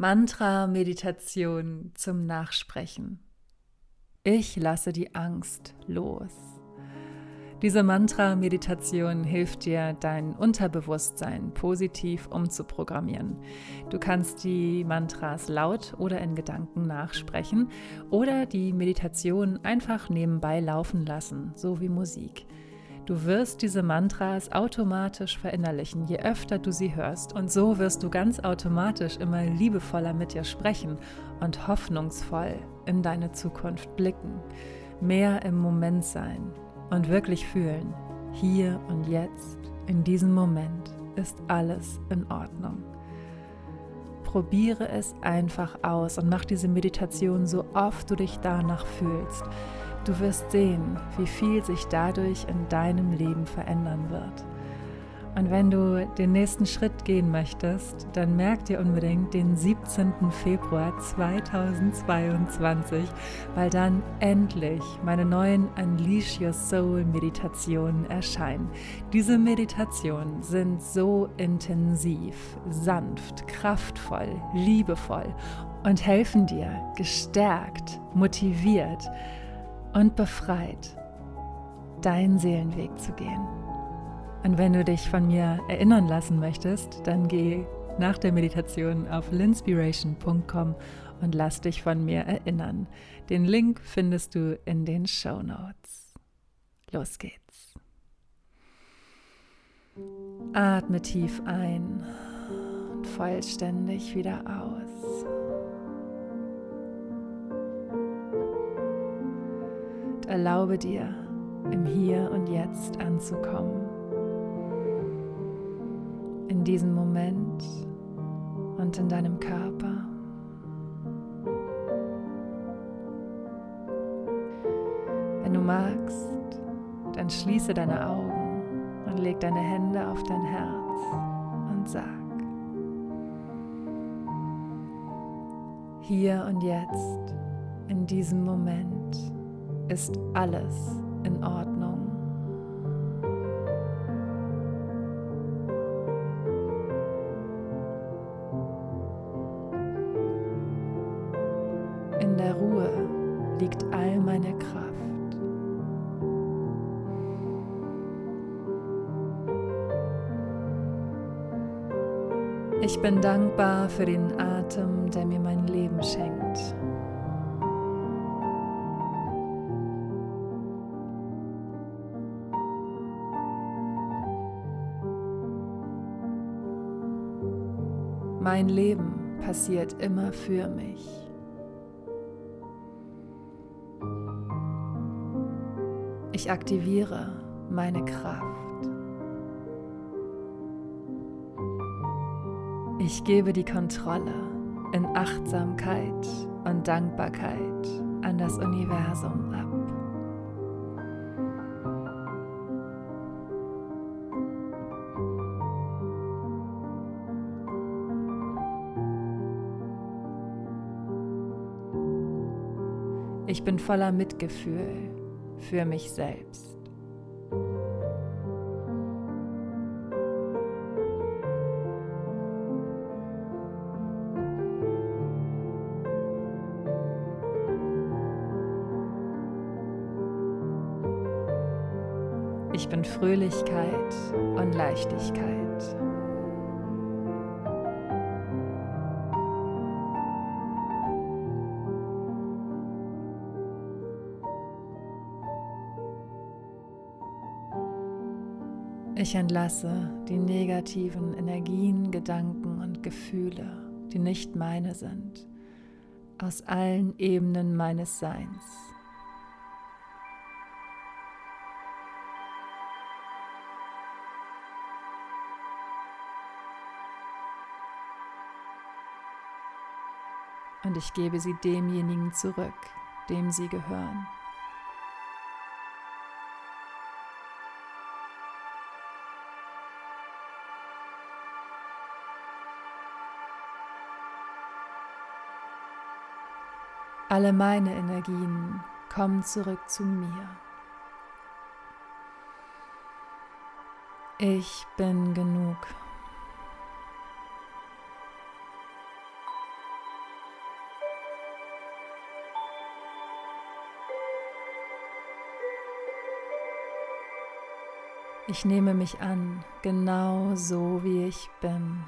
Mantra-Meditation zum Nachsprechen. Ich lasse die Angst los. Diese Mantra-Meditation hilft dir, dein Unterbewusstsein positiv umzuprogrammieren. Du kannst die Mantras laut oder in Gedanken nachsprechen oder die Meditation einfach nebenbei laufen lassen, so wie Musik. Du wirst diese Mantras automatisch verinnerlichen, je öfter du sie hörst. Und so wirst du ganz automatisch immer liebevoller mit dir sprechen und hoffnungsvoll in deine Zukunft blicken. Mehr im Moment sein und wirklich fühlen. Hier und jetzt, in diesem Moment, ist alles in Ordnung. Probiere es einfach aus und mach diese Meditation so oft du dich danach fühlst. Du wirst sehen, wie viel sich dadurch in deinem Leben verändern wird. Und wenn du den nächsten Schritt gehen möchtest, dann merk dir unbedingt den 17. Februar 2022, weil dann endlich meine neuen Unleash Your Soul Meditationen erscheinen. Diese Meditationen sind so intensiv, sanft, kraftvoll, liebevoll und helfen dir gestärkt, motiviert, und befreit, deinen Seelenweg zu gehen. Und wenn du dich von mir erinnern lassen möchtest, dann geh nach der Meditation auf linspiration.com und lass dich von mir erinnern. Den Link findest du in den Show Notes. Los geht's. Atme tief ein und vollständig wieder aus. Erlaube dir, im Hier und Jetzt anzukommen. In diesem Moment und in deinem Körper. Wenn du magst, dann schließe deine Augen und leg deine Hände auf dein Herz und sag, hier und jetzt, in diesem Moment ist alles in Ordnung. In der Ruhe liegt all meine Kraft. Ich bin dankbar für den Atem, der mir mein Leben schenkt. Mein Leben passiert immer für mich. Ich aktiviere meine Kraft. Ich gebe die Kontrolle in Achtsamkeit und Dankbarkeit an das Universum ab. Ich bin voller Mitgefühl für mich selbst. Ich bin Fröhlichkeit und Leichtigkeit. Ich entlasse die negativen Energien, Gedanken und Gefühle, die nicht meine sind, aus allen Ebenen meines Seins. Und ich gebe sie demjenigen zurück, dem sie gehören. Alle meine Energien kommen zurück zu mir. Ich bin genug. Ich nehme mich an, genau so wie ich bin.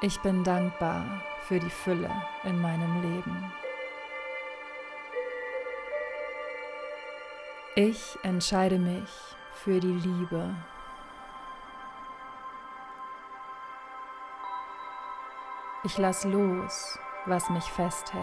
Ich bin dankbar für die Fülle in meinem Leben. Ich entscheide mich für die Liebe. Ich lasse los, was mich festhält.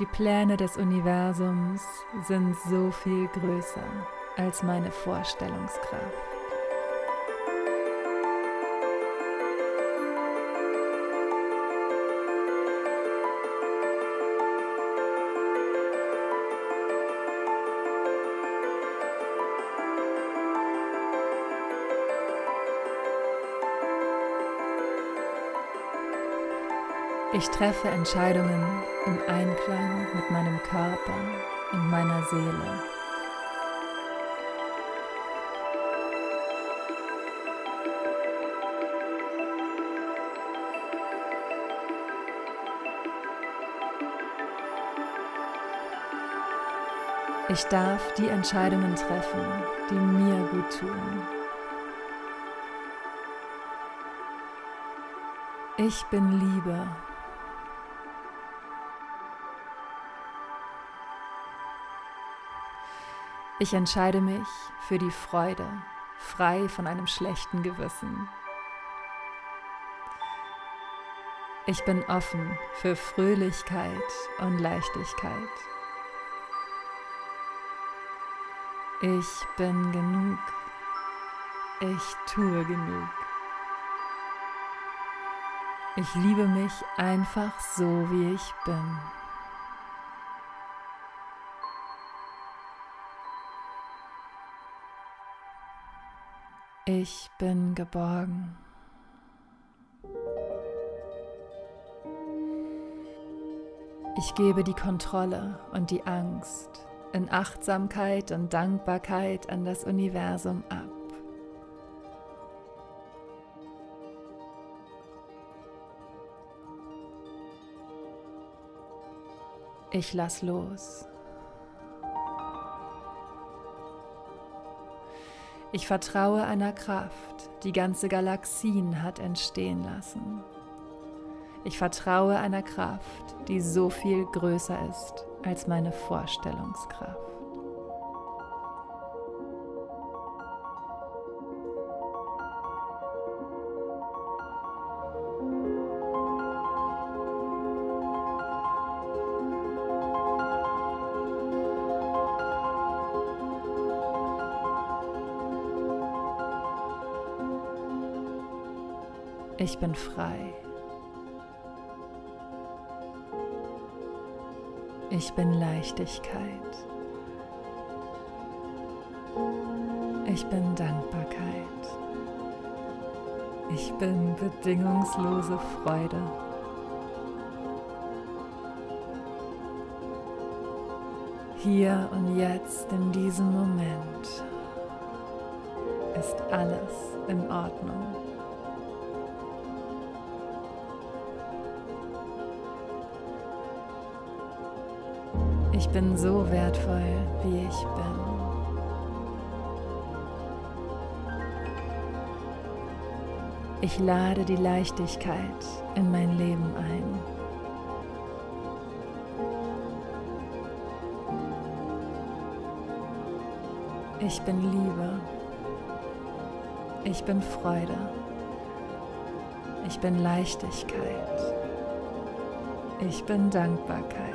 Die Pläne des Universums sind so viel größer als meine Vorstellungskraft. Ich treffe Entscheidungen im Einklang mit meinem Körper und meiner Seele. Ich darf die Entscheidungen treffen, die mir gut tun. Ich bin Liebe Ich entscheide mich für die Freude, frei von einem schlechten Gewissen. Ich bin offen für Fröhlichkeit und Leichtigkeit. Ich bin genug. Ich tue genug. Ich liebe mich einfach so, wie ich bin. Ich bin geborgen. Ich gebe die Kontrolle und die Angst in Achtsamkeit und Dankbarkeit an das Universum ab. Ich lass los. Ich vertraue einer Kraft, die ganze Galaxien hat entstehen lassen. Ich vertraue einer Kraft, die so viel größer ist als meine Vorstellungskraft. Ich bin frei. Ich bin Leichtigkeit. Ich bin Dankbarkeit. Ich bin bedingungslose Freude. Hier und jetzt in diesem Moment ist alles in Ordnung. Ich bin so wertvoll, wie ich bin. Ich lade die Leichtigkeit in mein Leben ein. Ich bin Liebe. Ich bin Freude. Ich bin Leichtigkeit. Ich bin Dankbarkeit.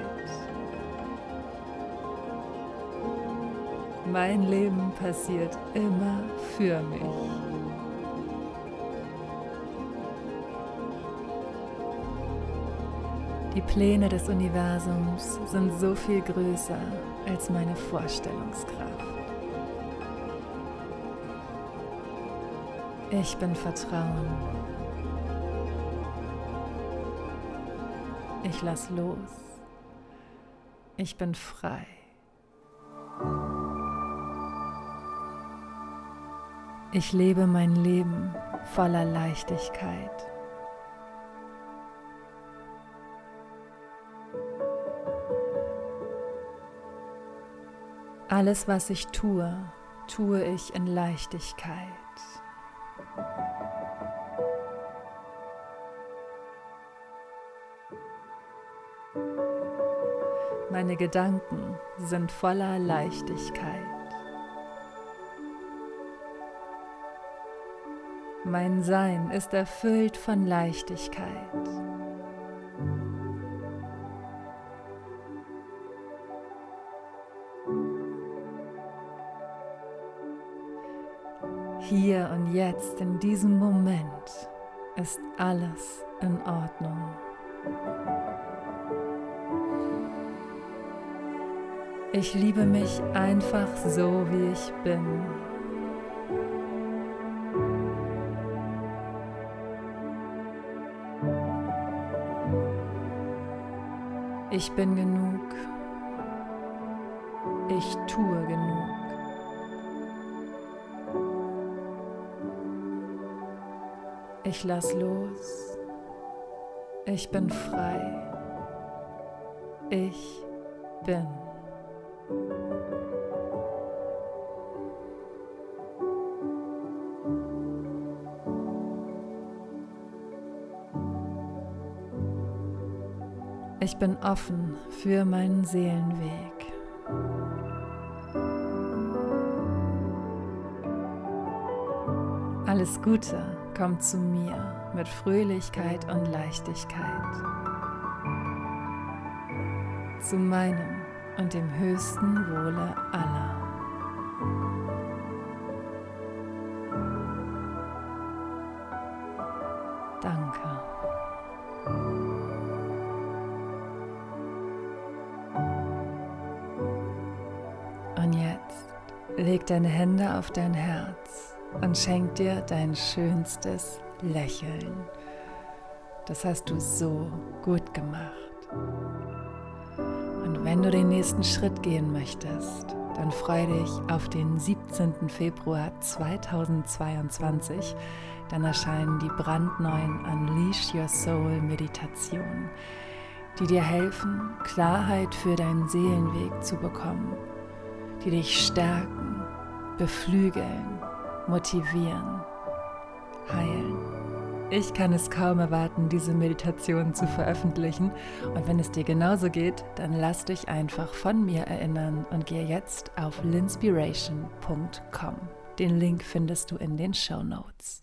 Mein Leben passiert immer für mich. Die Pläne des Universums sind so viel größer als meine Vorstellungskraft. Ich bin Vertrauen. Ich lass los. Ich bin frei. Ich lebe mein Leben voller Leichtigkeit. Alles, was ich tue, tue ich in Leichtigkeit. Meine Gedanken sind voller Leichtigkeit. Mein Sein ist erfüllt von Leichtigkeit. Hier und jetzt, in diesem Moment, ist alles in Ordnung. Ich liebe mich einfach so, wie ich bin. Ich bin genug. Ich tue genug. Ich lass los. Ich bin frei. Ich bin. Ich bin offen für meinen Seelenweg. Alles Gute kommt zu mir mit Fröhlichkeit und Leichtigkeit. Zu meinem und dem höchsten Wohle aller. Und jetzt leg deine Hände auf dein Herz und schenk dir dein schönstes Lächeln. Das hast du so gut gemacht. Und wenn du den nächsten Schritt gehen möchtest, dann freue dich auf den 17. Februar 2022. Dann erscheinen die brandneuen Unleash Your Soul Meditationen, die dir helfen, Klarheit für deinen Seelenweg zu bekommen, die dich stärken, beflügeln, motivieren, heilen. Ich kann es kaum erwarten, diese Meditation zu veröffentlichen. Und wenn es dir genauso geht, dann lass dich einfach von mir erinnern und gehe jetzt auf linspiration.com. Den Link findest du in den Show Notes.